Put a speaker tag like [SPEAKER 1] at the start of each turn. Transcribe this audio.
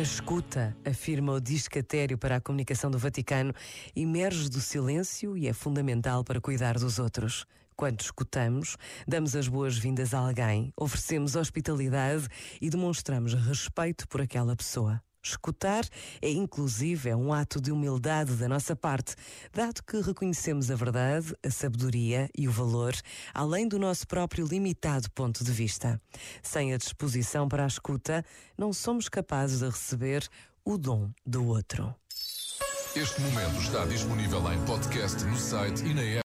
[SPEAKER 1] escuta, afirma o Discatério para a Comunicação do Vaticano, emerge do silêncio e é fundamental para cuidar dos outros. Quando escutamos, damos as boas-vindas a alguém, oferecemos hospitalidade e demonstramos respeito por aquela pessoa. Escutar é, inclusive, é um ato de humildade da nossa parte, dado que reconhecemos a verdade, a sabedoria e o valor, além do nosso próprio limitado ponto de vista. Sem a disposição para a escuta, não somos capazes de receber o dom do outro.
[SPEAKER 2] Este momento está disponível em podcast no site e na app.